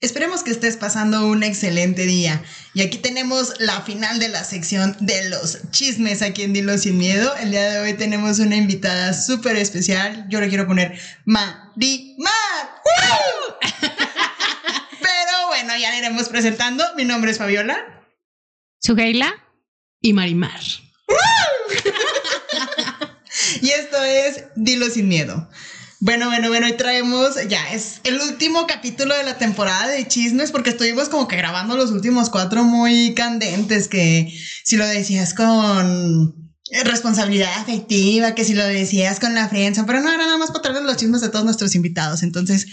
Esperemos que estés pasando un excelente día. Y aquí tenemos la final de la sección de los chismes aquí en Dilo Sin Miedo. El día de hoy tenemos una invitada súper especial. Yo le quiero poner Marimar. Pero bueno, ya la iremos presentando. Mi nombre es Fabiola. Sugeila y Marimar. y esto es Dilo Sin Miedo. Bueno, bueno, bueno, y traemos, ya es el último capítulo de la temporada de chismes, porque estuvimos como que grabando los últimos cuatro muy candentes, que si lo decías con responsabilidad afectiva, que si lo decías con la frienza, pero no era nada más para traer los chismes de todos nuestros invitados. Entonces,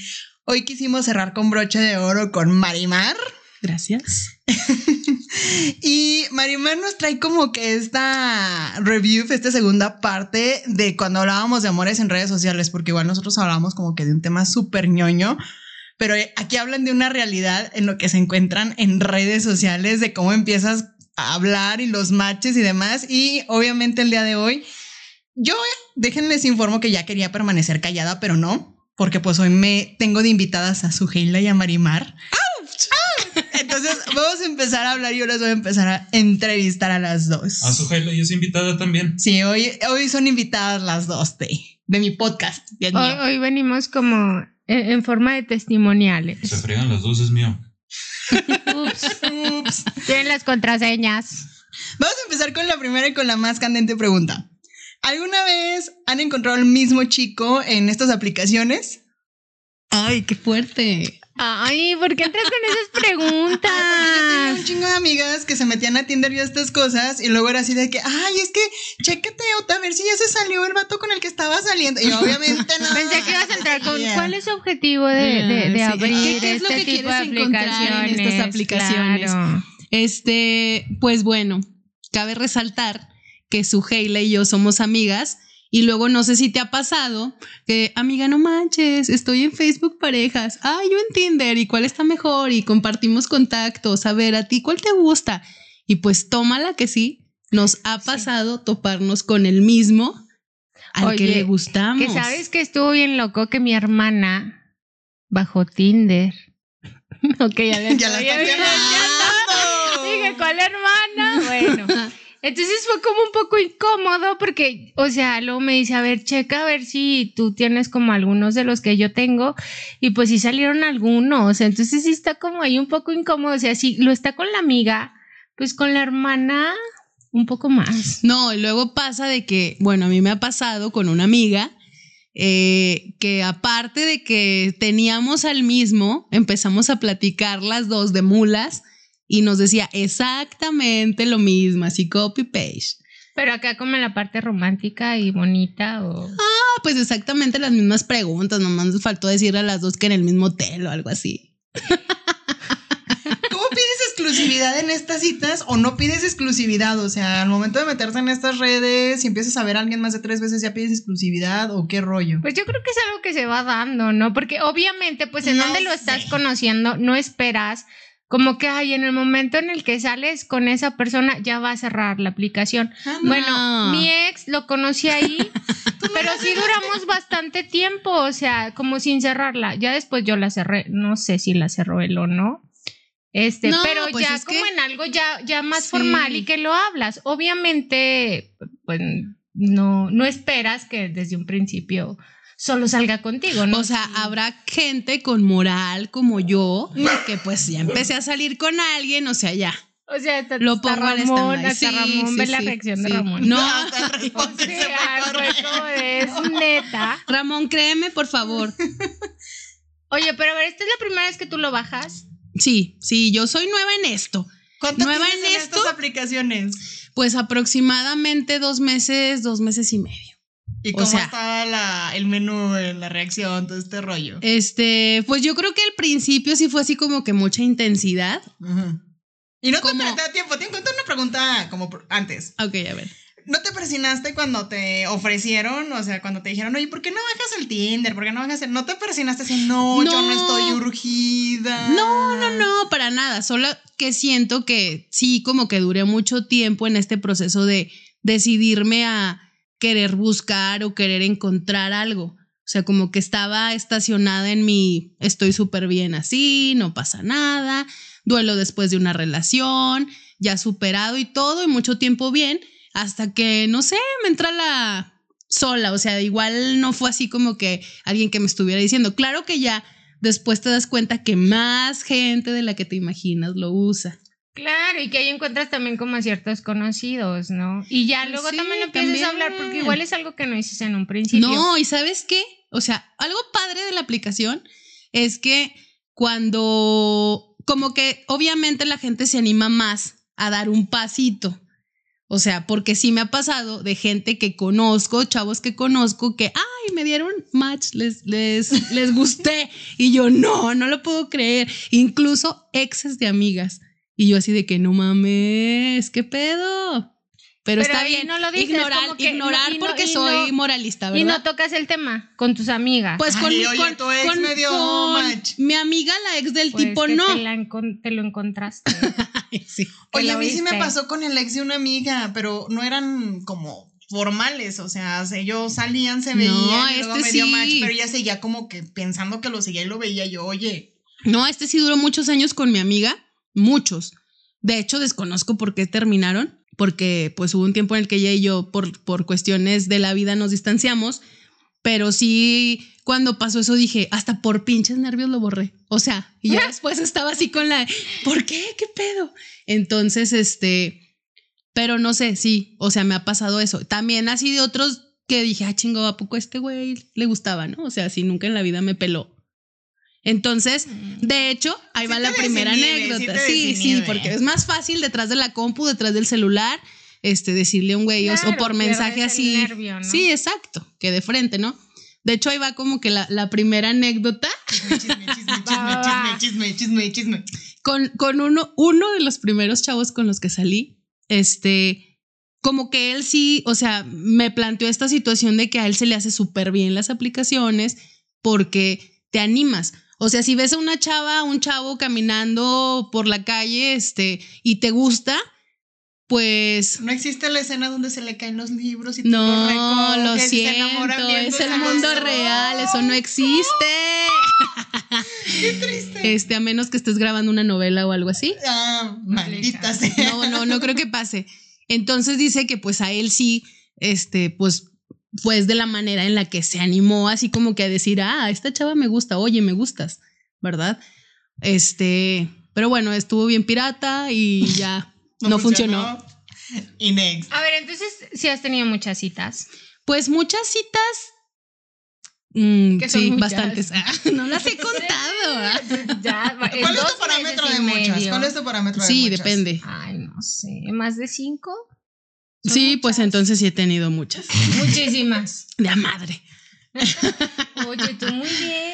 hoy quisimos cerrar con broche de oro con Marimar. Gracias. y Marimar nos trae como que esta review, esta segunda parte de cuando hablábamos de amores en redes sociales, porque igual nosotros hablábamos como que de un tema súper ñoño, pero aquí hablan de una realidad en lo que se encuentran en redes sociales, de cómo empiezas a hablar y los matches y demás. Y obviamente el día de hoy, yo, déjenles informo que ya quería permanecer callada, pero no, porque pues hoy me tengo de invitadas a Sugeila y a Marimar. Entonces vamos a empezar a hablar y yo les voy a empezar a entrevistar a las dos. A Sugeila y es invitada también. Sí, hoy, hoy son invitadas las dos de, de mi podcast. Hoy, hoy, venimos como en, forma de testimoniales. Se fregan las dos, es mío. Ups. Ups. Tienen las contraseñas. Vamos a empezar con la primera y con la más candente pregunta. ¿Alguna vez han encontrado el mismo chico en estas aplicaciones? Ay, qué fuerte. Ay, ¿por qué entras con esas preguntas? yo tenía un chingo de amigas que se metían a Tinder y a estas cosas y luego era así de que, ay, es que chécate a ver si ya se salió el vato con el que estaba saliendo. Y obviamente no. Pensé que ibas a entrar con cuál es su objetivo de, de, abrir ¿Qué, es lo este que tipo de aplicaciones? En estas aplicaciones. Este, pues bueno, cabe resaltar que su Heila y yo somos amigas y luego no sé si te ha pasado que, amiga, no manches, estoy en Facebook parejas. Ay, yo en Tinder y cuál está mejor y compartimos contactos. A ver, a ti, ¿cuál te gusta? Y pues tómala que sí, nos ha pasado toparnos con el mismo al que le gustamos. Que sabes que estuvo bien loco que mi hermana bajó Tinder. ok, ya, ya la está Dije, ¿cuál hermana? Bueno. Entonces fue como un poco incómodo porque, o sea, luego me dice, a ver, checa a ver si tú tienes como algunos de los que yo tengo y pues sí salieron algunos, entonces sí está como ahí un poco incómodo, o sea, si lo está con la amiga, pues con la hermana un poco más. No, y luego pasa de que, bueno, a mí me ha pasado con una amiga eh, que aparte de que teníamos al mismo, empezamos a platicar las dos de mulas y nos decía exactamente lo mismo, así copy paste. Pero acá como en la parte romántica y bonita o... Ah, pues exactamente las mismas preguntas, nomás nos faltó decir a las dos que en el mismo hotel o algo así. ¿Cómo pides exclusividad en estas citas o no pides exclusividad? O sea, al momento de meterse en estas redes, si empiezas a ver a alguien más de tres veces, ¿ya pides exclusividad o qué rollo? Pues yo creo que es algo que se va dando, ¿no? Porque obviamente, pues en donde lo estás conociendo, no esperas como que, ay, en el momento en el que sales con esa persona, ya va a cerrar la aplicación. Ah, bueno, mi ex lo conocí ahí, pero sí duramos bastante tiempo, o sea, como sin cerrarla. Ya después yo la cerré, no sé si la cerró él o no. Este, pero pues ya como en algo ya, ya más formal y que lo hablas. Obviamente, pues no, no esperas que desde un principio solo salga contigo, ¿no? O sea, habrá gente con moral como yo que pues ya empecé a salir con alguien, o sea, ya. O sea, lo pongo Ramón, hasta Ramón ve la reacción de Ramón. No, o sea, es neta. Ramón, créeme, por favor. Oye, pero a ver, ¿esta es la primera vez que tú lo bajas? Sí, sí, yo soy nueva en esto. ¿Cuánto nueva en, en estas aplicaciones? Pues aproximadamente dos meses, dos meses y medio. ¿Y cómo estaba la, el menú, la reacción, todo este rollo? Este, pues yo creo que al principio sí fue así como que mucha intensidad. Y no te da tiempo, te encuentro una pregunta como antes. Ok, a ver. ¿No te persinaste cuando te ofrecieron? O sea, cuando te dijeron, oye, ¿por qué no bajas el Tinder? ¿Por qué no bajas el.? ¿No te persinaste así? No, yo no estoy urgida. No, no, no, para nada. Solo que siento que sí, como que duré mucho tiempo en este proceso de decidirme a querer buscar o querer encontrar algo. O sea, como que estaba estacionada en mi estoy súper bien así, no pasa nada, duelo después de una relación, ya superado y todo, y mucho tiempo bien, hasta que, no sé, me entra la sola, o sea, igual no fue así como que alguien que me estuviera diciendo, claro que ya después te das cuenta que más gente de la que te imaginas lo usa. Claro, y que ahí encuentras también como a ciertos conocidos, ¿no? Y ya luego sí, también empiezas a hablar, porque igual es algo que no dices en un principio. No, y sabes qué? O sea, algo padre de la aplicación es que cuando, como que obviamente la gente se anima más a dar un pasito. O sea, porque sí me ha pasado de gente que conozco, chavos que conozco, que, ay, me dieron match, les, les, les gusté. Y yo, no, no lo puedo creer. Incluso exes de amigas. Y yo así de que, no mames, ¿qué pedo? Pero, Pero está bien. no lo dices, ignorar, como que ignorar no- y no- porque soy no- moralista, ¿verdad? Y no tocas el tema con tus amigas. Pues con, Ay, oye, con- tu ex con- me dio con match. mi amiga, la ex del Pues tipo, que no. Te, la encon- te lo encontraste. Sí. Oye, a mí sí me pasó con el ex de una amiga, pero no eran como formales, o sea, se- ellos salían, se No, veían, y luego este me dio sí. match, pero ella seguía como que pensando que lo seguía y lo veía yo, oye, No, este sí duró muchos años con mi amiga, muchos. De hecho, desconozco por qué terminaron, porque pues hubo un tiempo en el que ella y yo, por, por cuestiones de la vida, nos distanciamos, pero sí, cuando pasó eso dije, hasta por pinches nervios lo borré. O sea, y ya después estaba así con la, ¿por qué? ¿Qué pedo? Entonces, este, pero no sé, sí, o sea, me ha pasado eso. También así de otros que dije, ah, chingo, ¿a poco este güey le gustaba, no? O sea, si nunca en la vida me peló. Entonces, de hecho, ahí Sí va la primera anécdota. Sí, sí, porque es más fácil detrás de la compu, detrás del celular, este, decirle a un güey o- por mensaje así. nervio, ¿no? Sí, exacto, que de frente, ¿no? De hecho, ahí va como que la, la primera anécdota chisme, chisme, chisme, chisme, chisme, chisme, chisme. con, con uno, uno de los primeros chavos con los que salí, este, como que él sí, o sea, me planteó esta situación de que a él se le hace súper bien las aplicaciones porque te animas. O sea, si ves a una chava, un chavo caminando por la calle, este, y te gusta, pues No existe la escena donde se le caen los libros y no, los lo se enamoran siento, es el los mundo real, eso no existe. Qué triste. Este, a menos que estés grabando una novela o algo así. Ah, maldita sea. No, no, no creo que pase. Entonces dice que pues a él sí, este, pues, pues de la manera en la que se animó, así como que a decir, ah, esta chava me gusta, oye, me gustas, ¿verdad? Este, pero bueno, estuvo bien pirata y ya no, funcionó. Y next. A ver, entonces, si has tenido muchas citas. Pues muchas citas. mm, Que son sí, muchas. bastantes. Ah, no las he contado. ah. Ya, ¿Cuál es tu parámetro de muchas? ¿Cuál es tu parámetro de Sí, muchas? depende. Ay, no sé. ¿Más de cinco? Sí, pues entonces sí he tenido muchas. Muchísimas. De a madre. Oye, tú muy bien.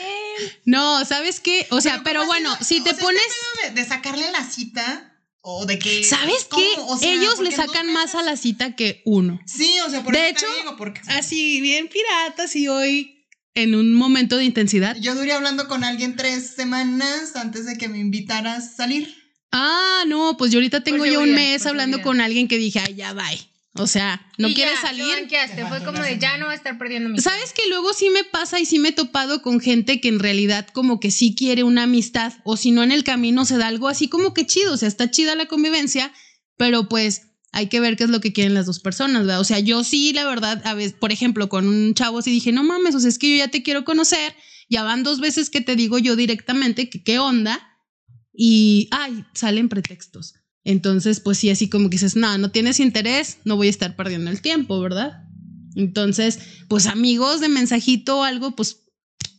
No, ¿sabes qué? O sea, pero, ¿cómo bueno, si O te sea, pones. este de, de sacarle la cita o de que. ¿Sabes qué? O sea, Ellos porque le sacan más a la cita que uno. Sí, o sea, por De hecho, digo, porque Así, bien piratas y hoy en un momento de intensidad. yo duré hablando con alguien tres semanas antes de que me invitaras a salir. Ah, no, pues yo ahorita tengo Por ya un mes por hablando con alguien que dije, ay, ya bye. O sea, no quiere salir. Fue como de ya no va a estar perdiendo mi ¿Sabes que luego sí me pasa y sí me he topado con gente que en realidad como que sí quiere una amistad o si no en el camino se da algo así como que chido, o sea, está chida la convivencia, pero pues hay que ver qué es lo que quieren las dos personas, ¿verdad? O sea, yo sí, la verdad, a veces, por ejemplo, con un chavo sí dije, no mames, o sea, es que yo ya te quiero conocer, ya van dos veces que te digo yo directamente que qué onda y, ay, salen pretextos. Entonces, pues sí, así como que dices, no, no tienes interés, no voy a estar perdiendo el tiempo, ¿verdad? Entonces, pues amigos de mensajito o algo, pues,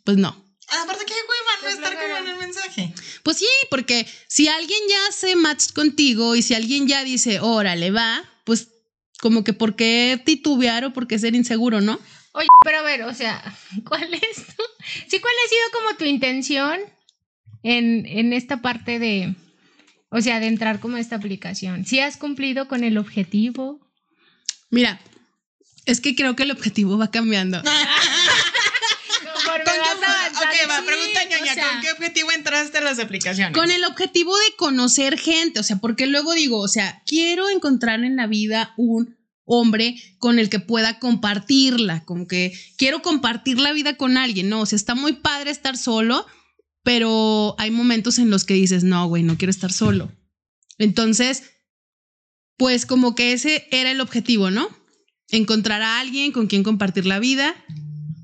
pues no. Aparte, qué hueva no estar como en el mensaje. Pues sí, porque si alguien ya hace match contigo y si alguien ya dice, órale, va, pues como que por qué titubear o por qué ser inseguro, ¿no? Oye, pero a ver, o sea, ¿cuál es tu, sí, cuál ha sido como tu intención en, en esta parte de, o sea, de entrar como a esta aplicación? ¿Si has cumplido con el objetivo? Mira, es que creo que el objetivo va cambiando. ¿Con qué, ok, va, sí, pregunta ñoña, o sea, ¿con qué objetivo entraste a las aplicaciones? Con el objetivo de conocer gente, o sea, porque luego digo, o sea, quiero encontrar en la vida un hombre con el que pueda compartirla, como que quiero compartir la vida con alguien, no, o sea, está muy padre estar solo, pero hay momentos en los que dices, no, güey, no quiero estar solo. Entonces, pues como que ese era el objetivo, ¿no? Encontrar a alguien con quien compartir la vida,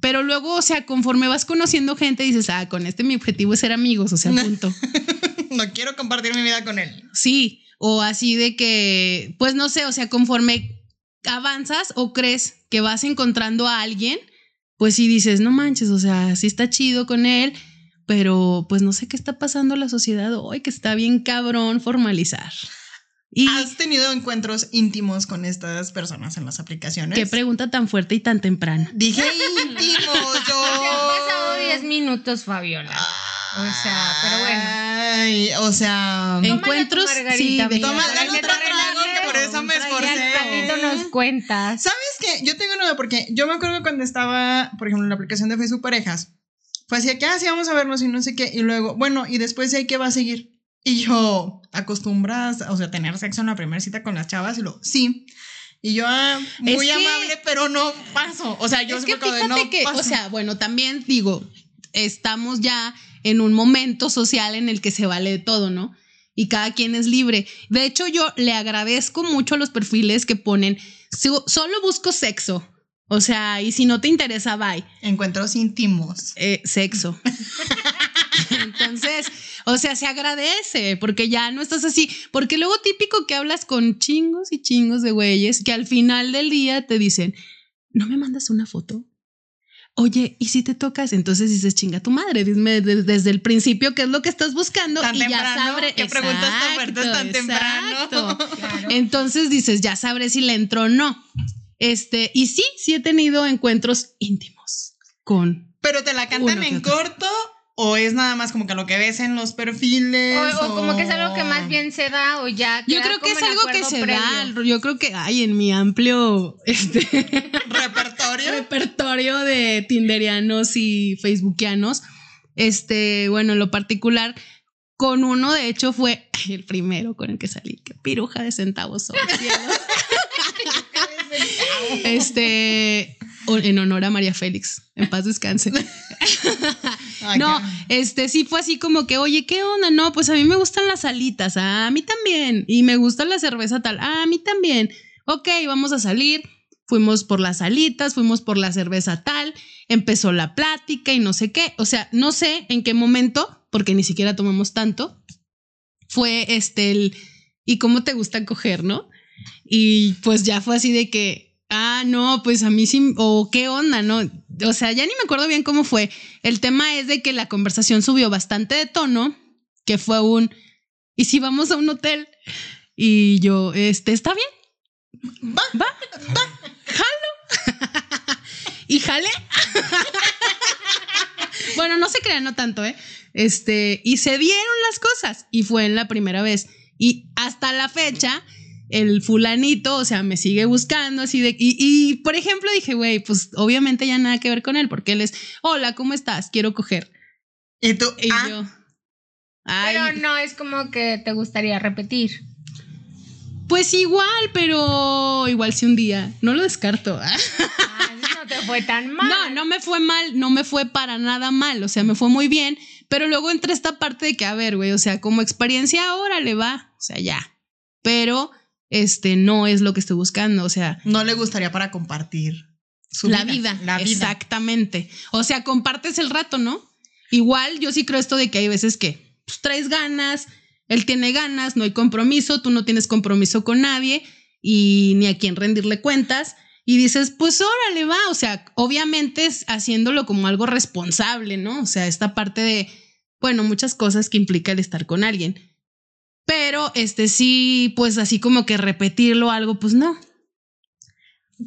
pero luego, o sea, conforme vas conociendo gente, dices, ah, con este mi objetivo es ser amigos, o sea, punto. no quiero compartir mi vida con él. Sí, o así de que, pues no sé, o sea, conforme avanzas o crees que vas encontrando a alguien, pues sí dices, no manches, o sea, sí está chido con él, pero pues no sé qué está pasando en la sociedad hoy, que está bien cabrón formalizar. Y ¿Has tenido encuentros íntimos con estas personas en las aplicaciones? Qué pregunta tan fuerte y tan temprana. Dije íntimos, yo. han pasado 10 minutos, Fabiola. O sea, pero bueno. o sea, encuentros. Sí, toma, otro trago que por eso me esforcé. nos cuentas. ¿Sabes qué? Yo tengo una porque yo me acuerdo cuando estaba, por ejemplo, en la aplicación de Facebook Parejas, fue así, que así ah, vamos a vernos y no sé qué, y luego, bueno, y después de ahí, ¿qué va a seguir? Y yo, ¿acostumbras, o sea, tener sexo en la primera cita con las chavas? Y lo, sí. Y yo, ah, muy amable, pero no paso. O sea, yo es que fíjate no que, o sea, bueno, también digo, estamos ya en un momento social en el que se vale todo, ¿no? Y cada quien es libre. De hecho, yo le agradezco mucho a los perfiles que ponen, solo busco sexo. O sea, y si no te interesa, bye. Encuentros íntimos. Eh, sexo. Entonces, o sea, se agradece porque ya no estás así. Porque luego típico que hablas con chingos y chingos de güeyes que al final del día te dicen, ¿no me mandas una foto? Oye, ¿y si te tocas? Entonces dices, chinga tu madre, dime desde el principio qué es lo que estás buscando y ya sabré. ¿Qué preguntas tan fuertes tan temprano? Entonces dices, ya sabré si le entro o no. Este, y sí, sí he tenido encuentros íntimos con. Pero te la cantan en corto ¿O es nada más como que lo que ves en los perfiles? O, como que es algo que más bien se da o ya. Yo creo que es algo que se da. Yo creo que hay en mi amplio este, repertorio. repertorio de tinderianos y facebookianos. Este, bueno, en lo particular, con uno de hecho fue el primero con el que salí. Qué piruja de centavos son. este, en honor a María Félix. En paz descanse. no, este sí fue así como que, oye, ¿qué onda? No, pues a mí me gustan las alitas, a mí también. Y me gusta la cerveza tal, a mí también. Ok, vamos a salir. Fuimos por las alitas, fuimos por la cerveza tal, empezó la plática y no sé qué. O sea, no sé en qué momento, porque ni siquiera tomamos tanto, fue este el, ¿y cómo te gusta coger, no? Y pues ya fue así de que, Ah, no, pues a mí sí, o qué onda, ¿no? O sea, ya ni me acuerdo bien cómo fue. El tema es de que la conversación subió bastante de tono, que fue un, ¿y si vamos a un hotel? Y yo, este, ¿está bien? Va, va, va, jalo. y jale. bueno, no se crean, no tanto, ¿eh? Este, y se dieron las cosas y fue en la primera vez. Y hasta la fecha, el fulanito, o sea, me sigue buscando así de... Y, por ejemplo dije, güey, pues obviamente ya nada que ver con él, porque él es, hola, ¿cómo estás? Quiero coger. Y tú, y ah. yo... Pero no es como que te gustaría repetir. Pues igual, pero igual si un día, no lo descarto. Ah, no te fue tan mal. No, no me fue mal, no me fue para nada mal, o sea, me fue muy bien, pero luego entra esta parte de que, a ver, güey, o sea, como experiencia ahora le va, o sea, ya. Pero este no es lo que estoy buscando, o sea, no le gustaría para compartir su la vida, la vida. Exactamente. O sea, compartes el rato, ¿no? Igual yo sí creo esto de que hay veces que pues, traes ganas, él tiene ganas, no hay compromiso, tú no tienes compromiso con nadie y ni a quién rendirle cuentas. Y dices, pues órale, va. O sea, obviamente es haciéndolo como algo responsable, ¿no? O sea, esta parte de, bueno, muchas cosas que implica el estar con alguien. Pero este sí, pues así como que repetirlo algo, pues no.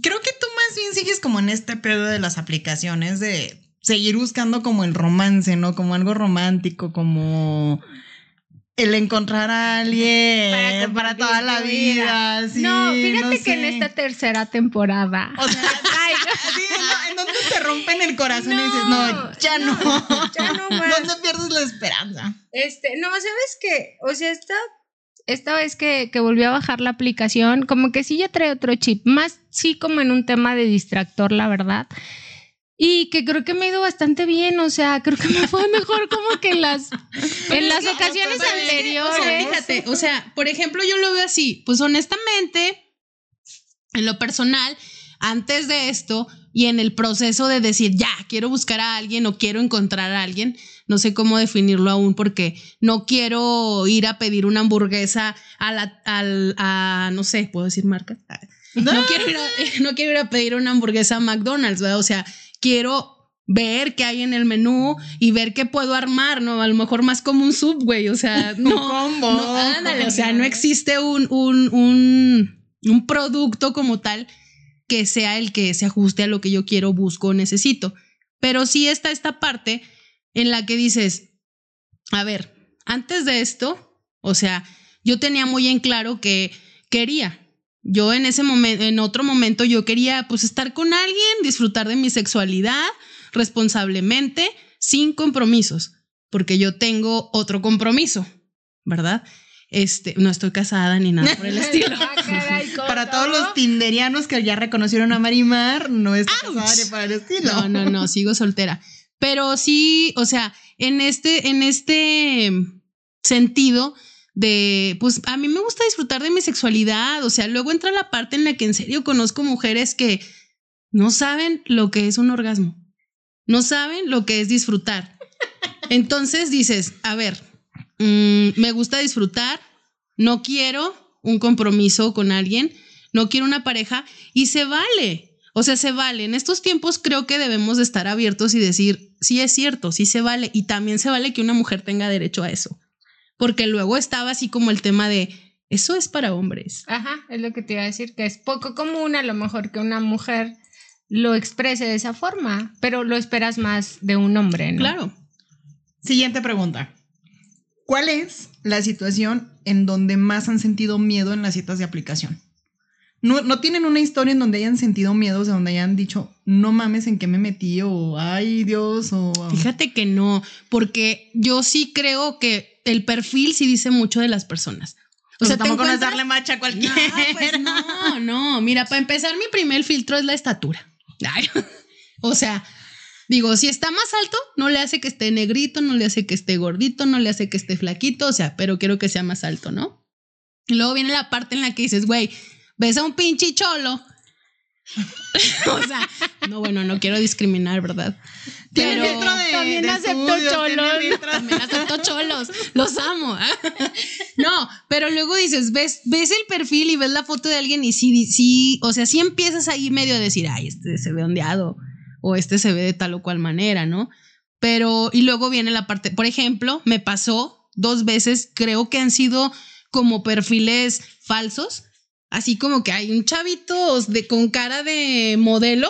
Creo que tú más bien sigues como en este pedo de las aplicaciones de seguir buscando como el romance, ¿no? Como algo romántico, como el encontrar a alguien para, toda la vida. no, fíjate que en esta tercera temporada. O sea, en donde te rompen el corazón y dices, no, ya no. Ya no más. ¿Dónde pierdes la esperanza? Este, no, ¿sabes qué? O sea, está esta vez que, que volví a bajar la aplicación, como que sí ya trae otro chip, más sí como en un tema de distractor, la verdad. Y que creo que me ha ido bastante bien, o sea, creo que me fue mejor como que en las, en las ocasiones anteriores. O sea, fíjate, o sea, por ejemplo, yo lo veo así, pues honestamente, en lo personal, antes de esto y en el proceso de decir, ya, quiero buscar a alguien o quiero encontrar a alguien, no sé cómo definirlo aún porque no quiero ir a pedir una hamburguesa a la, al, a, no sé, ¿puedo decir marca? No, quiero, ir a, no quiero ir a pedir una hamburguesa a McDonald's, ¿verdad? O sea, quiero ver qué hay en el menú y ver qué puedo armar, ¿no? A lo mejor más como un subway, o sea, no, no ándale, o sea, no existe un, un, un, un producto como tal que sea el que se ajuste a lo que yo quiero, busco, necesito. Pero sí está esta parte en la que dices, a ver, antes de esto, o sea, yo tenía muy en claro que quería, yo en ese momento, en otro momento, yo quería pues estar con alguien, disfrutar de mi sexualidad responsablemente, sin compromisos, porque yo tengo otro compromiso, ¿verdad? Este, no estoy casada ni nada por el estilo. para todos los tinderianos que ya reconocieron a Marimar, no está casada ni para el estilo. No, no, no, sigo soltera. Pero sí, o sea, en este, en este sentido, de, pues a mí me gusta disfrutar de mi sexualidad, o sea, luego entra la parte en la que en serio conozco mujeres que no saben lo que es un orgasmo, no saben lo que es disfrutar. Entonces dices, a ver, mmm, me gusta disfrutar, no quiero un compromiso con alguien, no quiero una pareja y se vale. O sea, se vale. En estos tiempos creo que debemos de estar abiertos y decir, sí es cierto, sí se vale. Y también se vale que una mujer tenga derecho a eso porque luego estaba así como el tema de, eso es para hombres. Ajá, es lo que te iba a decir, que es poco común a lo mejor que una mujer lo exprese de esa forma, pero lo esperas más de un hombre, ¿no? Claro. Siguiente pregunta. ¿Cuál es la situación en donde más han sentido miedo en las citas de aplicación? No, no, tienen una historia en donde hayan sentido miedo, o sea, donde hayan dicho, no mames en qué me metí, o ay Dios, o. Fíjate que no, porque yo sí creo que el perfil sí dice mucho de las personas. O sea, tampoco no es darle macha a cualquiera. No, pues no, no. Mira, para empezar, mi primer filtro es la estatura. o sea, digo, si está más alto, no le hace que esté negrito, no le hace que esté gordito, no le hace que esté flaquito, o sea, pero quiero que sea más alto, ¿no? Y luego viene la parte en la que dices, güey, ves a un pinche cholo. o sea, no, bueno, no quiero discriminar, ¿verdad? Pero también acepto cholos. También acepto cholos. Los amo. no, pero luego dices, ves, ves el perfil y ves la foto de alguien y sí, sí, o sea, sí empiezas ahí medio a decir, ay, este se ve ondeado o este se ve de tal o cual manera, ¿no? Pero, y luego viene la parte, por ejemplo, me pasó dos veces, creo que han sido como perfiles falsos, así como que hay un chavito de, con cara de modelo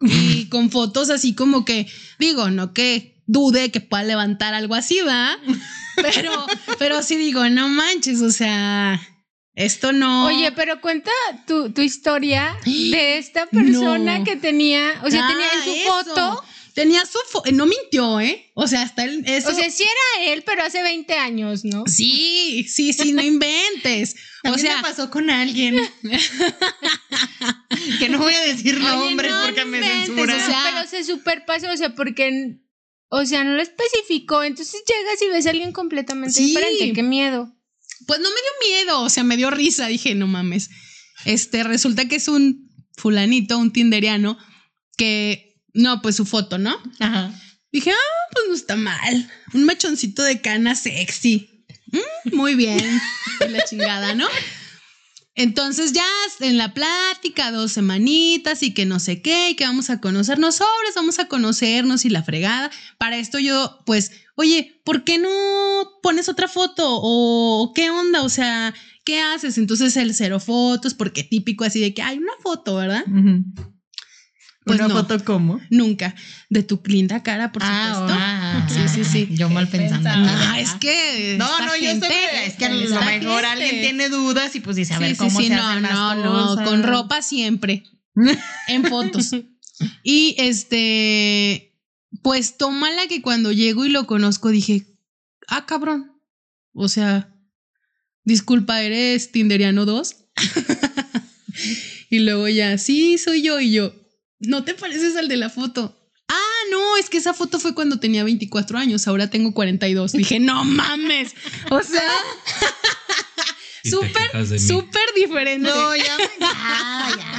y con fotos así como que, digo, no que dude que pueda levantar algo así, ¿va? Pero, pero sí digo, no manches, o sea, esto no. Oye, pero cuenta tu, tu historia de esta persona no. que tenía, o sea, ah, tenía en su eso. foto. Tenía su foto, no mintió, ¿eh? O sea, hasta él. Eso... O sea, sí era él, pero hace 20 años, ¿no? Sí, sí, sí, no inventes. o sea, me pasó con alguien. que no voy a decir nombres no porque me censuran. O sea, pero se superpasó, o sea, porque. O sea, no lo especificó. Entonces llegas y ves a alguien completamente sí. diferente. Qué miedo. Pues no me dio miedo, o sea, me dio risa. Dije, no mames. Este, resulta que es un fulanito, un tinderiano, que. No, pues su foto, ¿no? Ajá. Dije, ah, pues no está mal. Un mechoncito de cana sexy. Mm, muy bien. la chingada, ¿no? Entonces ya en la plática, dos semanitas y que no sé qué, y que vamos a conocernos sobres, vamos a conocernos y la fregada. Para esto yo, pues, oye, ¿por qué no pones otra foto? ¿O qué onda? O sea, ¿qué haces? Entonces el cero fotos, porque típico así de que hay una foto, ¿verdad? Uh -huh. Pues ¿Una no, foto cómo? Nunca. De tu linda cara, por ah, supuesto. Ah, sí, sí, sí. Yo mal pensando. Ah, es que. No, no, gente, yo estoy. Es que a lo mejor gente. alguien tiene dudas y pues dice, a ver sí, cómo sí, se no, hacen no, las no, cosas. con ropa siempre. en fotos. Y este. Pues tómala que cuando llego y lo conozco dije, ah, cabrón. O sea, disculpa, ¿eres Tinderiano 2? y luego ya, sí, soy yo. Y yo, ¿no te pareces al de la foto? Ah, no, es que esa foto fue cuando tenía 24 años, ahora tengo 42. Dije, no mames. O sea, súper, súper diferente. No, ya, ya,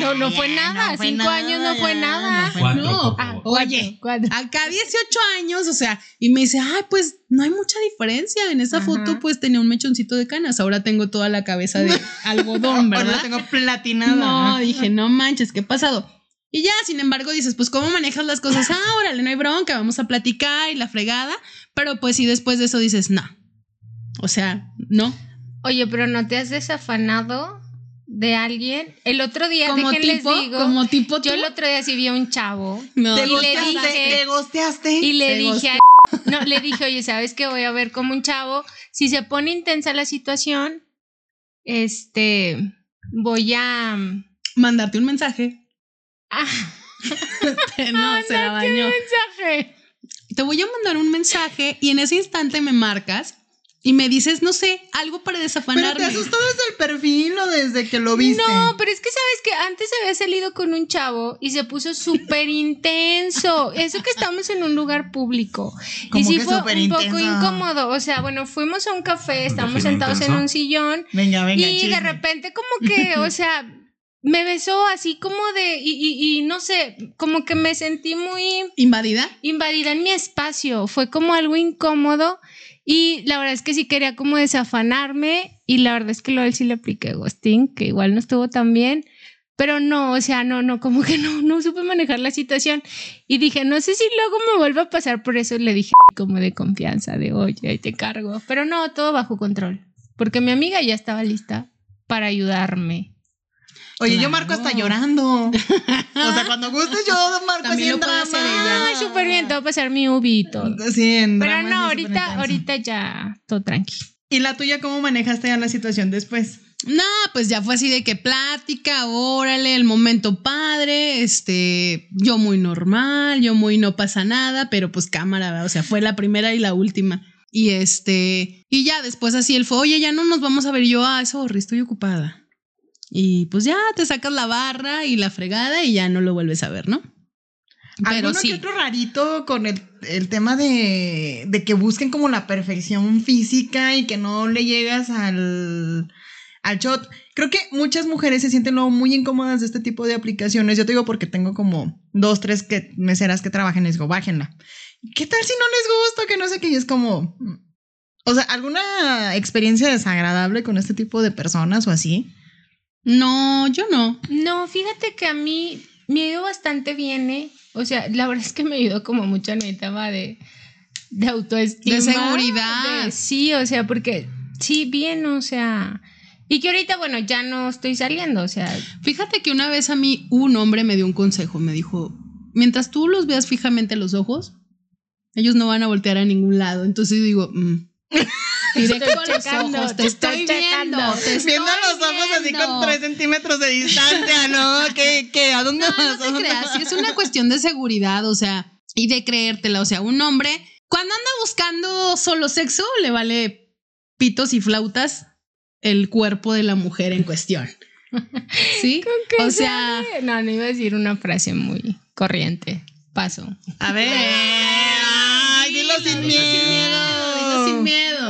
no, no fue nada. Cinco años no fue nada. No, ah, oye, acá 18 años, o sea, y me dice, ay, pues no hay mucha diferencia. En esa foto, pues tenía un mechoncito de canas. Ahora tengo toda la cabeza de algodón, ¿verdad? Ahora tengo platinada. No, dije, no manches, ¿qué ha pasado? Y ya, sin embargo, dices, pues, ¿cómo manejas las cosas? Ah, órale, no hay bronca, vamos a platicar y la fregada. Pero pues sí, después de eso dices, no. O sea, no. Oye, pero ¿no te has desafanado de alguien? El otro día, como tipo, les digo, como tipo yo el otro día sí vi a un chavo. No. ¿Te, y le dije, ¿Te gosteaste? Y le dije, no, le dije, oye, ¿sabes qué? Voy a ver como un chavo, si se pone intensa la situación, este, voy a... Mandarte un mensaje. Ah. no, se la bañó. mensaje. Te voy a mandar un mensaje y en ese instante me marcas y me dices, no sé, algo para desafanarme. Pero te asustó desde el perfil o desde que lo viste. No, pero es que sabes que antes había salido con un chavo y se puso súper intenso. Eso que estamos en un lugar público. Y sí fue un poco incómodo. O sea, bueno, fuimos a un café, estábamos sentados en un sillón. Venga, venga. Y de repente, como que, o sea, me besó así como de, y, y, y, no sé, como que me sentí muy... ¿Invadida? Invadida en mi espacio. Fue como algo incómodo. Y la verdad es que sí quería como desafanarme y la verdad es que lo sí le apliqué ghosting, que igual no estuvo tan bien, pero no, o sea, no, no, como que no, no supe manejar la situación y dije, no sé si luego me vuelve a pasar, por eso le dije como de confianza, de oye, ahí te cargo, pero no, todo bajo control, porque mi amiga ya estaba lista para ayudarme. Oye, yo marco hasta llorando. o sea, cuando gustes, yo marco También lo puedo hacer ella. Ay, súper bien, te voy a pasar mi ubi y todo. Sí, en Pero no, ahorita, ahorita ya todo tranquilo. ¿Y la tuya cómo manejaste ya la situación después? No, pues ya fue así de que plática, órale, el momento padre, este, yo muy normal, yo muy no pasa nada, pero pues cámara, o sea, fue la primera y la última. Y este, y ya después así él fue, oye, ya no nos vamos a ver yo, ah, sorry, estoy ocupada. Y pues ya te sacas la barra y la fregada y ya no lo vuelves a ver, ¿no? Pero sí. que otro rarito con el, el tema de, de, que busquen como la perfección física y que no le llegas al, al shot. Creo que muchas mujeres se sienten luego muy incómodas de este tipo de aplicaciones. Yo te digo porque tengo como dos, tres que, meseras que trabajan y les digo, bájenla. ¿Qué tal si no les gusta? Que no sé qué. Y es como... O sea, ¿alguna experiencia desagradable con este tipo de personas o así? No, yo no. No, fíjate que a mí me ha ido bastante bien, ¿eh? O sea, la verdad es que me ayudó como mucho en mi tema de, de autoestima. De seguridad. sí, o sea, porque sí, bien, o sea. Y que ahorita, bueno, ya no estoy saliendo, o sea. Fíjate que una vez a mí un hombre me dio un consejo, me dijo, mientras tú los veas fijamente los ojos, ellos no van a voltear a ningún lado. Entonces yo digo, mm, Directo los ojos, te, estoy, viendo. Te estoy viendo así con tres centímetros de distancia, ¿no? ¿Qué, qué? ¿A dónde no, vas? No te creas, es una cuestión de seguridad, o sea, y de creértela. O sea, un hombre, cuando anda buscando solo sexo, le vale pitos y flautas el cuerpo de la mujer en cuestión. ¿Sí? o sea. No, no iba a decir una frase muy corriente. Paso. A ver. Ay, dilo sin miedo. Dilo sin miedo.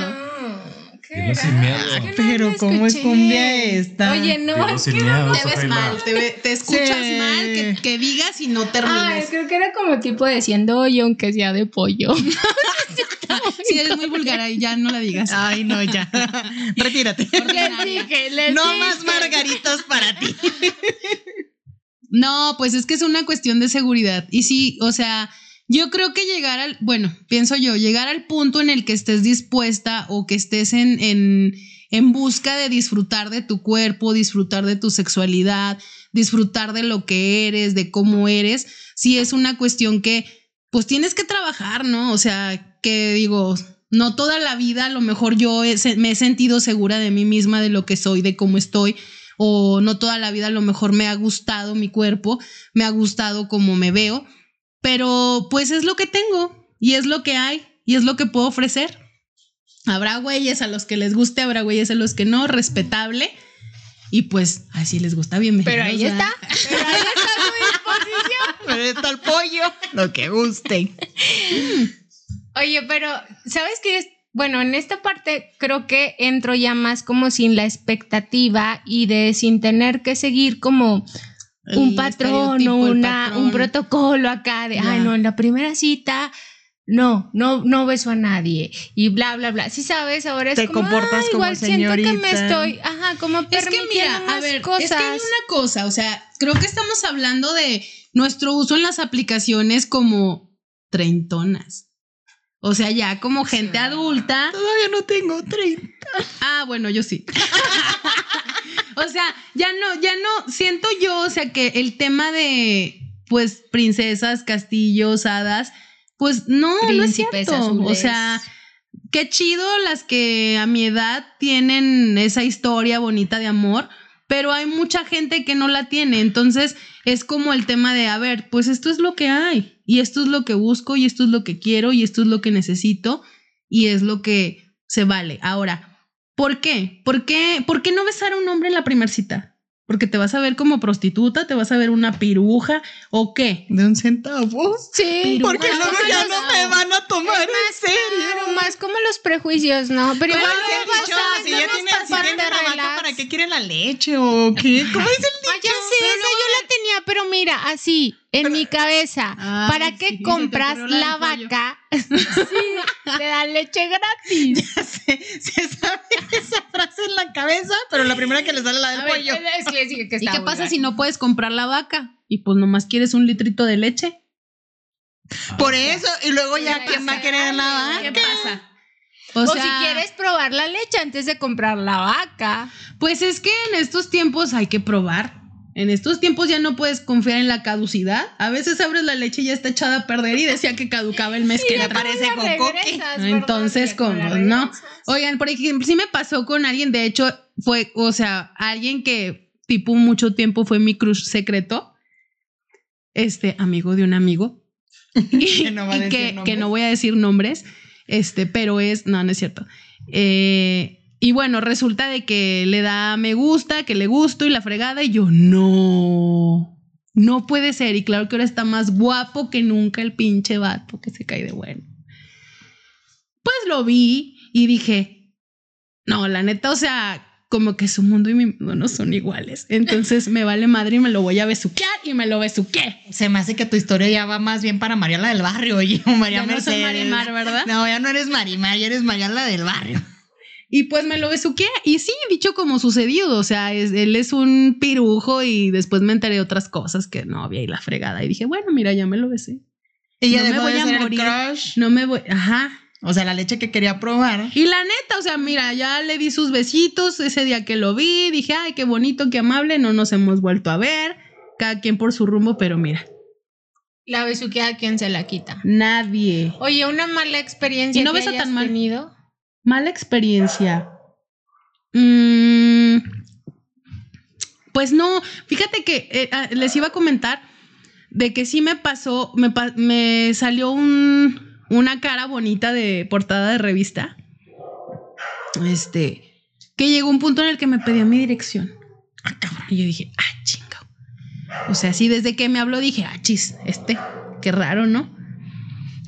Pero cómo es cumbia esta. Oye, no, te ves mal, te, escuchas mal, que, digas y no termines. Ay, creo que era como tipo diciendo oye, aunque sea de pollo. sí, eres muy vulgar ahí, ya no la digas. Ay, no, ya. Retírate. no más margaritas para ti. No, pues es que es una cuestión de seguridad. Y sí, o sea, yo creo que llegar al, bueno, pienso yo, llegar al punto en el que estés dispuesta o que estés en, en, en busca de disfrutar de tu cuerpo, disfrutar de tu sexualidad, disfrutar de lo que eres, de cómo eres, sí es una cuestión que pues tienes que trabajar, ¿no? O sea, que digo, no toda la vida a lo mejor yo me he sentido segura de mí misma, de lo que soy, de cómo estoy, o no toda la vida a lo mejor me ha gustado mi cuerpo, me ha gustado cómo me veo, pero pues es lo que tengo y es lo que hay y es lo que puedo ofrecer. Habrá güeyes a los que les guste, habrá güeyes a los que no, respetable. Y pues, así les gusta, bienvenidos. Pero ahí está. Pero ahí está a su disposición. Pero está el pollo, lo que guste. Oye, pero ¿sabes qué? Bueno, en esta parte creo que entro ya más como sin la expectativa y de sin tener que seguir como un patrón o una, patrón. un protocolo acá de, Ya. ay, no, en la primera cita, no, no, no beso a nadie y bla, bla, bla. Sí sabes, ahora es Te como, comportas "Ah, como igual siento que me señorita". estoy, ajá, como Es que mira, a ver, cosas. es que hay una cosa, o sea, creo que estamos hablando de nuestro uso en las aplicaciones como treintonas. O sea, ya como gente adulta. Todavía no tengo 30. Ah, bueno, yo sí. o sea, ya no, ya no, siento yo, o sea, que el tema de, pues, princesas, castillos, hadas, pues no, no es cierto. O sea, qué chido las que a mi edad tienen esa historia bonita de amor, pero hay mucha gente que no la tiene. Entonces es como el tema de, a ver, pues esto es lo que hay y esto es lo que busco y esto es lo que quiero y esto es lo que necesito y es lo que se vale. Ahora, ¿por qué? ¿Por qué, ¿Por qué no besar a un hombre en la primera cita? Porque te vas a ver como prostituta, te vas a ver una piruja o qué. De un centavo. Sí, Porque luego ya no me van a tomar en serio. Claro, más como los prejuicios, ¿no? Pero Pero igual ¿qué han luego dicho? pasa, Si ya tiene, si tiene la vaca. ¿para qué quiere la leche o qué? ¿Cómo es el Ah, ya sé, Pero esa yo la tenía, pero mira, así, en mi cabeza, Ay, ¿para qué compras la vaca? Sí, te da leche gratis. se, se sabe esa frase en la cabeza, pero la primera que le sale la del A ver, pollo. es que sí, que ¿Y qué pasa si no puedes comprar la vaca? Y pues nomás quieres un litrito de leche. Por eso, y luego ya, ¿quién va a querer la ¿Qué vaca? pasa? O, si quieres probar la leche antes de comprar la vaca. pues es que en estos tiempos hay que probar. En estos tiempos ya no puedes confiar en la caducidad. A veces abres la leche y ya está echada a perder y decía que caducaba el mes que le parece ¿verdad? Entonces, como no. Oigan, por ejemplo, sí me pasó con alguien, de hecho, fue, o sea, alguien que tipo mucho tiempo fue mi crush secreto. Este, amigo de un amigo. Y, Que no va a y decir que, que no voy a decir nombres. Este, pero es, no, no es cierto. Eh, y bueno, resulta de que le da me gusta, que le gusto y la fregada, y yo, no, no puede ser. Y claro que ahora está más guapo que nunca el pinche vato que se cae de bueno. Pues lo vi y dije, no, la neta, o sea, como que su mundo y mi mundo no son iguales. Entonces me vale madre y me lo voy a besuquear y me lo besuqué. Se me hace que tu historia ya va más bien para Mariala del Barrio, oye, María Ya no soy Mercedes. Marimar, ¿verdad? No, ya no eres Marimar, ya eres Mariala del Barrio. Y pues me lo besuqué. Y sí, dicho como sucedido. O sea, es- él es un pirujo y después me enteré de otras cosas que no había y la fregada. Y dije, bueno, mira, ya me lo besé. Y ya No me voy de a morir. crush. No me voy. Ajá. O sea, la leche que quería probar. Y la neta, o sea, mira, ya le di sus besitos ese día que lo vi. Dije, ay, qué bonito, qué amable. No nos hemos vuelto a ver. Cada quien por su rumbo, pero mira, La besuqueada, ¿quién se la quita? nadie. Oye, una mala experiencia Y no que besa hayas tan mal. tenido. Mala experiencia. Mm, pues no, fíjate que eh, ah, les iba a comentar de que sí me pasó, me, me salió un, una cara bonita de portada de revista. Este, que llegó un punto en el que me pedía mi dirección. Y yo dije, ah, chinga. O sea, sí, desde que me habló dije, ah, chis, este, qué raro, ¿no?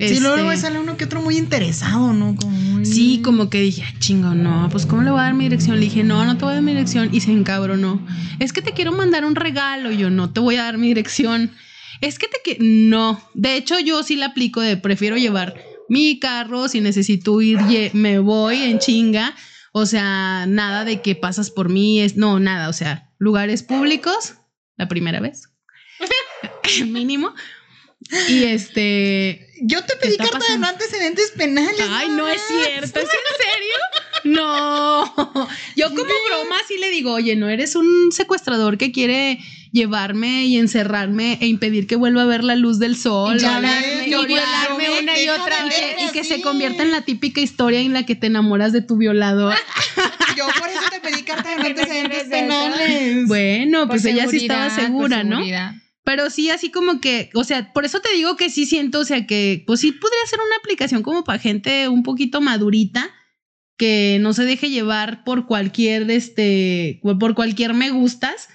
Sí, luego Este, sale uno que otro muy interesado, ¿no? Como muy... Sí, como que dije, "Ah, chingo, no, pues ¿cómo le voy a dar mi dirección? Le dije, no, no te voy a dar mi dirección. Y se encabronó. Es que te quiero mandar un regalo. Yo, no te voy a dar mi dirección. Es que te que No. De hecho, yo sí la aplico de prefiero llevar mi carro. Si necesito ir, me voy en chinga. O sea, nada de que pasas por mí. Es, no, nada. O sea, lugares públicos, la primera vez. Mínimo. Y este, Yo te pedí carta de no antecedentes penales. Ay, no es cierto, ¿es en serio? No. Yo como broma sí le digo, oye, no eres un secuestrador que quiere llevarme y encerrarme e impedir que vuelva a ver la luz del sol. Hablarme- y violarme una y otra y vez. que, y que se convierta en la típica historia en la que te enamoras de tu violador. Yo por eso te pedí carta de antecedentes penales. Bueno, Por pues ella sí estaba segura, ¿no? Pero sí, así como que, o sea, por eso te digo que sí siento, o sea, que pues sí podría ser una aplicación como para gente un poquito madurita, que no se deje llevar por cualquier, este, por cualquier me gustas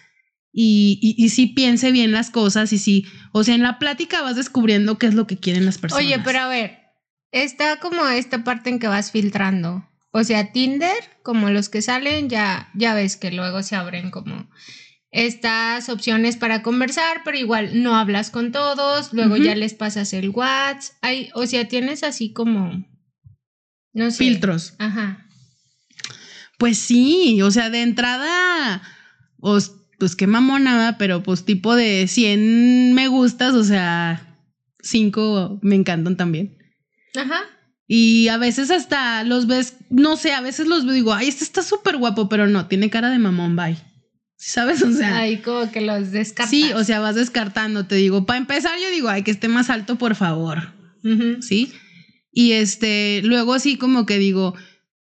y, y, y sí piense bien las cosas y sí, o sea, en la plática vas descubriendo qué es lo que quieren las personas. Oye, pero a ver, está como esta parte en que vas filtrando. O sea, Tinder, como los que salen, ya, ya ves que luego se abren como estas opciones para conversar, pero igual no hablas con todos, luego ya les pasas el WhatsApp. Hay, o sea, tienes así como, no sé. filtros. Ajá. Pues sí, o sea, de entrada, os- pues qué mamona, pero pues tipo de 100 me gustas, o sea, 5 me encantan también. Ajá. Y a veces hasta los ves, no sé, a veces los veo y digo, ay, este está súper guapo, pero no, tiene cara de mamón, bye. ¿Sabes? O sea, Ahí como que los descartas. sí, o sea, vas descartando, te digo, para empezar yo digo, ay, que esté más alto, por favor. ¿sí? Y este, luego así como que digo,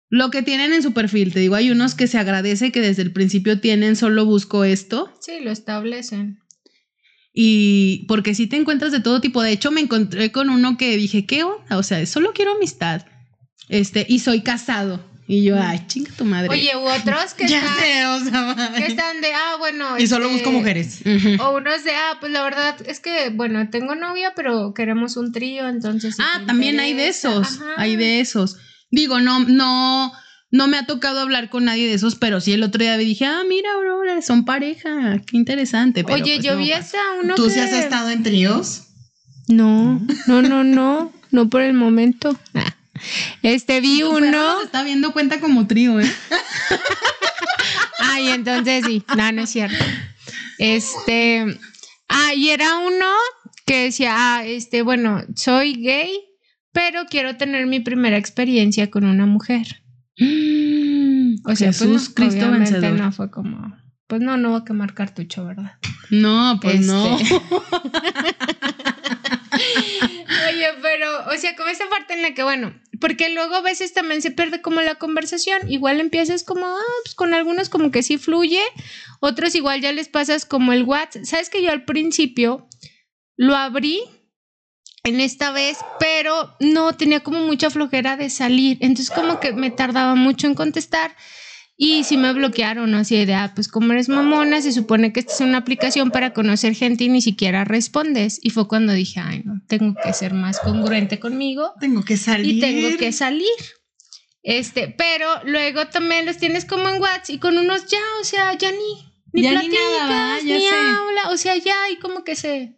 lo que tienen en su perfil, te digo, hay unos que se agradece que desde el principio tienen solo busco esto Sí, lo establecen. y porque sí te encuentras de todo tipo. De hecho, me encontré con uno que dije, ¿qué onda? O sea, solo quiero amistad. Este, y soy casado. Y yo, ay, chinga tu madre. Oye, u otros que Ya están, sé, o sea. que están de, ah, bueno. Y solo este, busco mujeres. O unos de, ah, pues la verdad es que, bueno, tengo novia, pero queremos un trío, entonces. si Ah, también hay de esos, Ajá. hay de esos. Digo, no, no, no me ha tocado hablar con nadie de esos, pero sí el otro día dije, ah, mira, Aurora, son pareja, qué interesante. pero Oye, pues yo no vi hasta uno ¿Tú que... sí has estado en tríos? No, no, no, no, no por el momento. Este, vi uno... nos está viendo cuenta como trío, ¿eh? Ay, entonces sí. No, no es cierto. Este. Ah, y era uno que decía, ah, este, bueno, soy gay, pero quiero tener mi primera experiencia con una mujer. O sea, pues Jesús no, Cristo obviamente vencedor. no fue como, pues no, no va a quemar cartucho, ¿verdad? No, pues no. Este. Oye, pero, o sea, como esa parte en la que, bueno, porque luego a veces también se pierde como la conversación, igual empiezas como, ah, pues con algunos como que sí fluye, otros igual ya les pasas como el WhatsApp. Sabes que yo al principio lo abrí en esta vez, pero no tenía como mucha flojera de salir, entonces como que me tardaba mucho en contestar. Y sí me bloquearon, ¿no? Así de, ah, pues como eres mamona, se supone que esta es una aplicación para conocer gente y ni siquiera respondes. Y fue cuando dije, ay, no, tengo que ser más congruente conmigo Tengo que salir. y tengo que salir. Este, pero luego también los tienes como en WhatsApp y con unos ya, o sea, ya ni, ni Ya ni platicas, nada, ¿va? Ya ni sé. habla, o sea, ya, y como que se...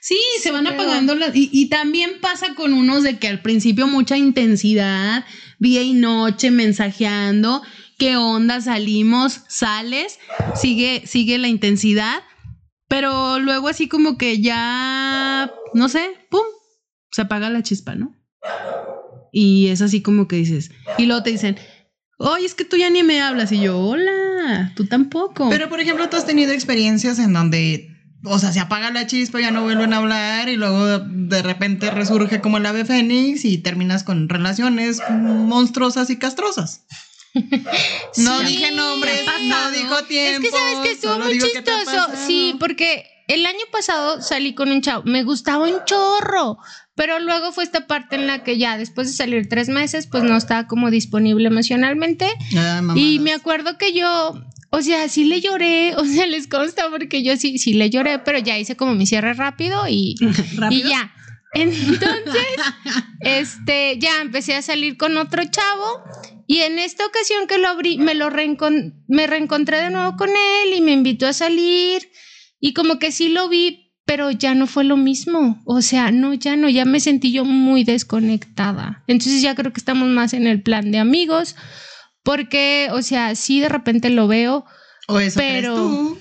Sí, se van apagando las. Y, y también pasa con unos de que al principio mucha intensidad, día y noche, mensajeando. ¿Qué onda? Salimos, sales, sigue, sigue la intensidad. Pero luego así como que ya, no sé, ¡pum! Se apaga la chispa, ¿no? Y es así como que dices. Y luego te dicen, oye, es que tú ya ni me hablas. Y yo, hola, tú tampoco. Pero, por ejemplo, tú has tenido experiencias en donde, o sea, se apaga la chispa, ya no vuelven a hablar y luego de repente resurge como el ave fénix y terminas con relaciones monstruosas y castrosas. No Sí, dije nombres, no dijo tiempo. Es que sabes que estuvo muy chistoso. Sí, porque el año pasado salí con un chavo, me gustaba un chorro, pero luego fue esta parte en la que ya después de salir tres meses, pues no estaba como disponible emocionalmente. Ah. Y me acuerdo que yo, o sea, sí le lloré, o sea, les consta porque yo sí, sí le lloré, pero ya hice como mi cierre rápido y, ya. Entonces, este, ya empecé a salir con otro chavo y en esta ocasión que lo abrí, me lo reencon- me reencontré de nuevo con él y me invitó a salir y como que sí lo vi, pero ya no fue lo mismo. O sea, no, ya no, ya me sentí yo muy desconectada. Entonces ya creo que estamos más en el plan de amigos porque, o sea, sí de repente lo veo O eso pero- crees tú.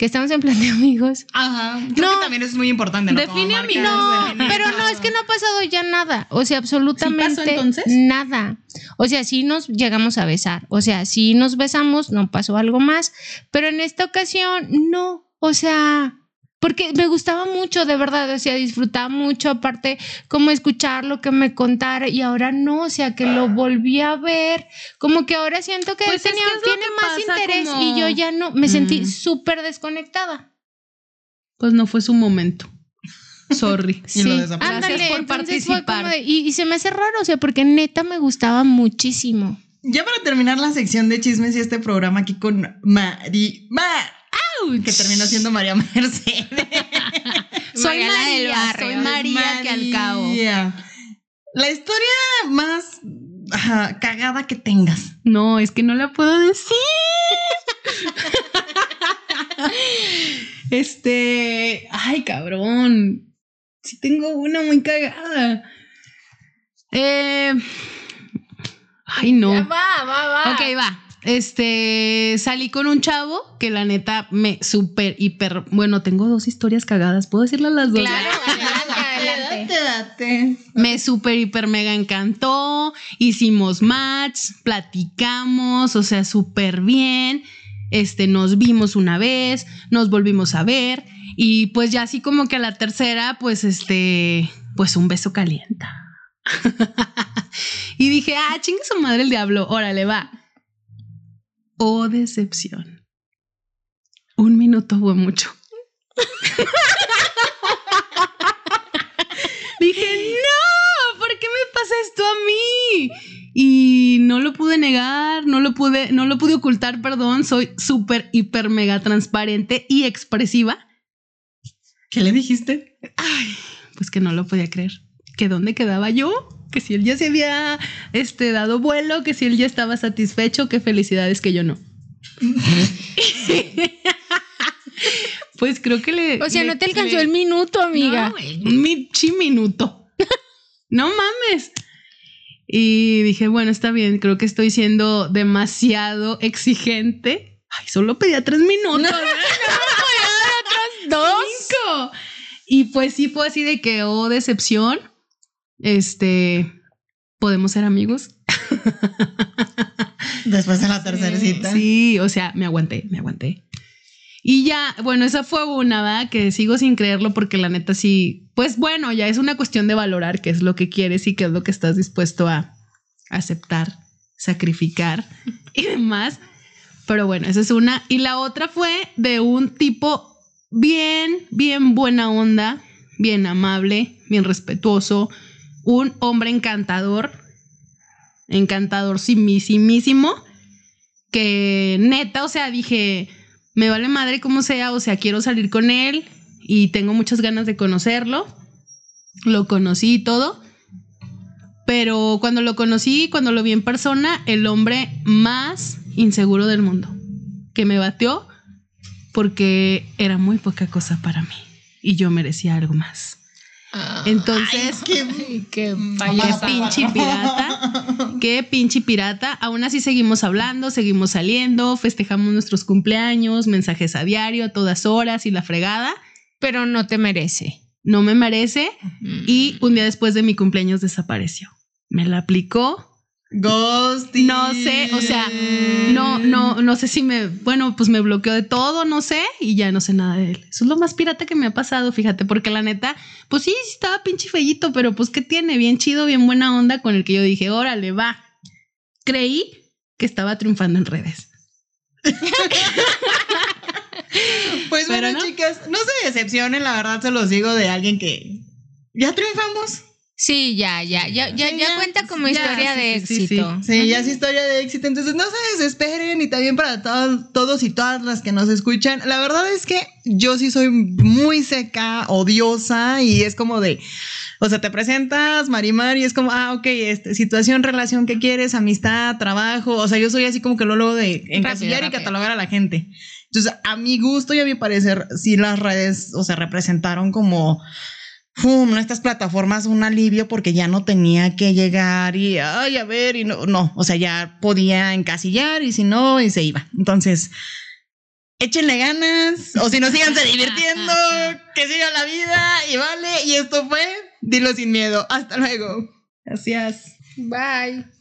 Que estamos en plan de amigos. Ajá. Creo No. que también es muy importante. ¿no? Define amigos. No, pero no, es que no ha pasado ya nada. O sea, absolutamente ¿Sí pasó entonces? nada. O sea, sí nos llegamos a besar. O sea, sí nos besamos, no pasó algo más. Pero en esta ocasión, no. O sea, porque me gustaba mucho, de verdad. O sea, disfrutaba mucho, aparte, como escuchar lo que me contara. Y ahora no, o sea, que lo volví a ver. Como que ahora siento que Pues él es tenía- que es lo tiene que más interés como- y yo ya no. Me sentí Mm. súper desconectada. Pues no fue su momento. Sorry. Y lo Sí, desapareció. ándale, Gracias por entonces fue participar. como de- y, y se me hace raro, o sea, porque neta me gustaba muchísimo. Ya para terminar la sección de chismes y este programa aquí con Que terminó siendo María Mercedes. Soy María María, barrio. soy María que al cabo. La historia más cagada que tengas. No, es que no la puedo decir. este, ay, cabrón. Sí tengo una muy cagada. Eh, ay, no. Ya va, va, va. Ok, va. Este, salí con un chavo que la neta me súper, hiper, bueno, tengo dos historias cagadas, ¿puedo decirlas las dos? Claro, adelante, adelante. Date, date. Me súper, hiper, mega encantó. Hicimos match, platicamos, o sea, súper bien. Este, nos vimos una vez, nos volvimos a ver. Y pues ya así como que a la tercera, pues este, pues un beso calienta. y dije, ah, chingue su madre el diablo, órale, va. Oh, decepción. Un minuto fue mucho. Dije, no, ¿por qué me pasa esto a mí? Y no lo pude negar, no lo pude, no lo pude ocultar, perdón. Soy súper, hiper, mega transparente y expresiva. ¿Qué le dijiste? Pues que no lo podía creer. ¿Que dónde quedaba yo? Que si él ya se había este, dado vuelo, que si él ya estaba satisfecho, qué felicidades que yo no. pues creo que le. O sea, le- no te alcanzó le- el minuto, amiga. No, un michi minuto. no mames. Y dije, bueno, está bien, creo que estoy siendo demasiado exigente. Ay, solo pedía tres minutos. Dos. Cinco. Y pues sí fue así de que, oh, decepción. Este, ¿podemos ser amigos? Después de la tercera cita. Sí, o sea, me aguanté, me aguanté. Y ya, bueno, esa fue una, ¿verdad? Que sigo sin creerlo porque la neta sí, pues bueno, ya es una cuestión de valorar qué es lo que quieres y qué es lo que estás dispuesto a aceptar, sacrificar y demás. Pero bueno, esa es una. Y la otra fue de un tipo bien, bien buena onda, bien amable, bien respetuoso, un hombre encantador, encantador simísimo, que neta, o sea, dije, me vale madre como sea, o sea, quiero salir con él y tengo muchas ganas de conocerlo. Lo conocí y todo. Pero cuando lo conocí, cuando lo vi en persona, el hombre más inseguro del mundo, que me batió porque era muy poca cosa para mí y yo merecía algo más. Entonces, Qué, Qué Qué payasa. pinche pirata. Qué pinche pirata. Aún así seguimos hablando, seguimos saliendo, festejamos nuestros cumpleaños, mensajes a diario, a todas horas y la fregada. Pero no te merece. No me merece. Y un día después de mi cumpleaños desapareció. Me la aplicó. Ghosting. No sé, o sea, no, no, no sé si me, bueno, pues me bloqueó de todo, no sé, y ya no sé nada de él. Eso es lo más pirata que me ha pasado, fíjate, porque la neta, pues sí, estaba pinche fellito, pero pues ¿qué tiene? Bien chido, bien buena onda con el que yo dije, órale, va. Creí que estaba triunfando en redes. Pues Pero bueno, no. chicas, no se decepcionen, la verdad se los digo de alguien que ya triunfamos. Sí, ya, ya, ya, ya, Sí, ya ya, cuenta como ya, historia sí, de sí, sí, éxito. Sí, ya es historia de éxito, entonces no se desesperen y también para todos, todos y todas las que nos escuchan. La verdad es que yo sí soy muy seca, odiosa y es como de, o sea, te presentas, Marimar, y es como, ah, ok, este, situación, relación, ¿qué quieres? Amistad, trabajo, o sea, yo soy así como que lo luego de encasillar y rápido. catalogar a la gente. Entonces, a mi gusto y a mi parecer, sí las redes, o sea, representaron como ¡Fum! Estas plataformas un alivio porque ya no tenía que llegar y, ay, a ver, y no, no, o sea, ya podía encasillar y si no, y se iba. Entonces, échenle ganas, o si no, síganse divirtiendo, que siga la vida y vale, y esto fue, dilo sin miedo. Hasta luego. Gracias. Bye.